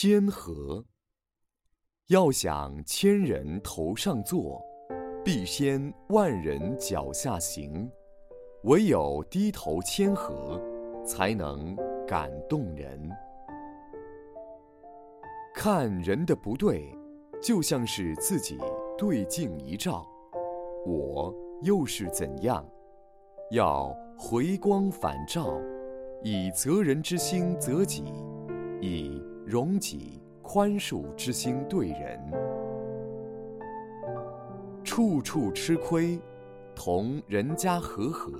谦和。要想千人头上坐，必先万人脚下行。唯有低头谦和，才能感动人。看人的不对，就像是自己对镜一照，我又是怎样？要回光返照，以责人之心责己，以容己宽恕之心对人。处处吃亏，同人家和和，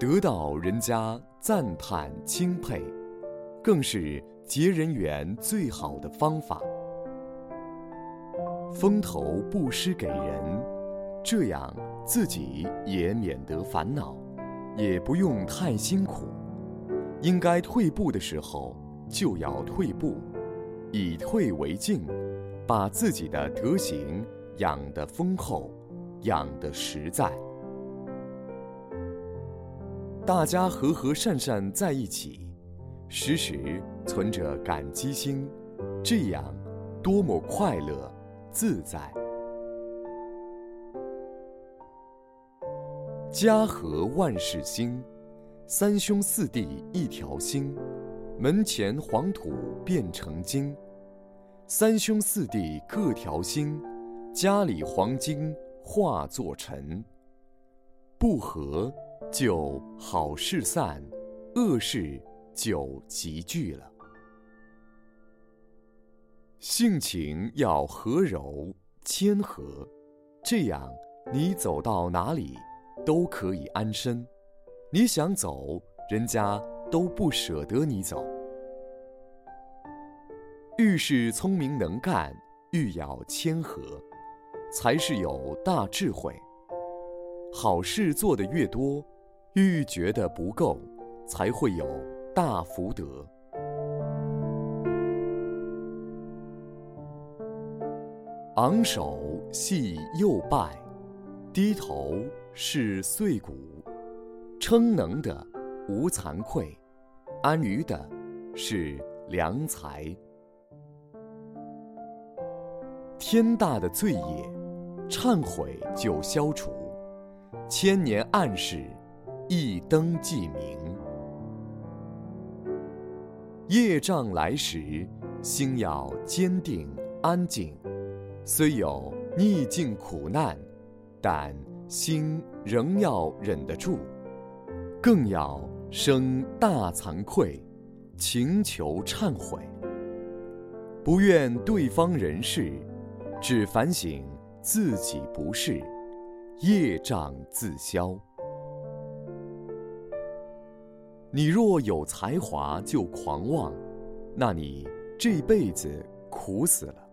得到人家赞叹钦佩，更是结人缘最好的方法。风头不施给人，这样自己也免得烦恼，也不用太辛苦。应该退步的时候就要退步，以退为进，把自己的德行养得丰厚，养得实在。大家和和善善在一起，时时存着感激心，这样多么快乐！自在，家和万事兴，三兄四弟一条心，门前黄土变成金。三兄四弟各条心，家里黄金化作尘。不和就好事散，恶事就集聚了。性情要和柔谦和，这样你走到哪里都可以安身。你想走，人家都不舍得你走。遇事聪明能干，愈要谦和，才是有大智慧。好事做得越多，愈觉得不够，才会有大福德。昂首系右拜，低头是碎骨。称能的无惭愧，安于的是良才。天大的罪业，忏悔就消除；千年暗示，一灯即明。业障来时，心要坚定安静。虽有逆境苦难，但心仍要忍得住，更要生大惭愧，请求忏悔。不怨对方人事，只反省自己不是，业障自消。你若有才华就狂妄，那你这辈子苦死了。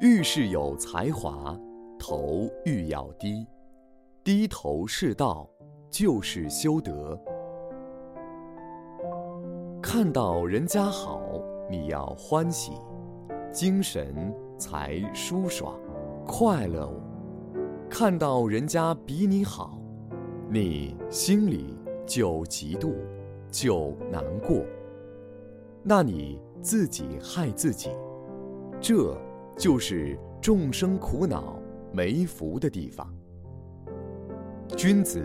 遇事有才华，头愈要低，低头是道，就是修德。看到人家好，你要欢喜，精神才舒爽，快乐。看到人家比你好，你心里就嫉妒，就难过。那你自己害自己，这。就是众生苦恼没福的地方。君子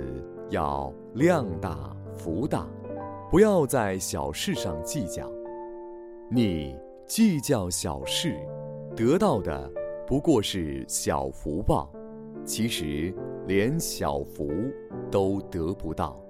要量大福大，不要在小事上计较。你计较小事，得到的不过是小福报，其实连小福都得不到。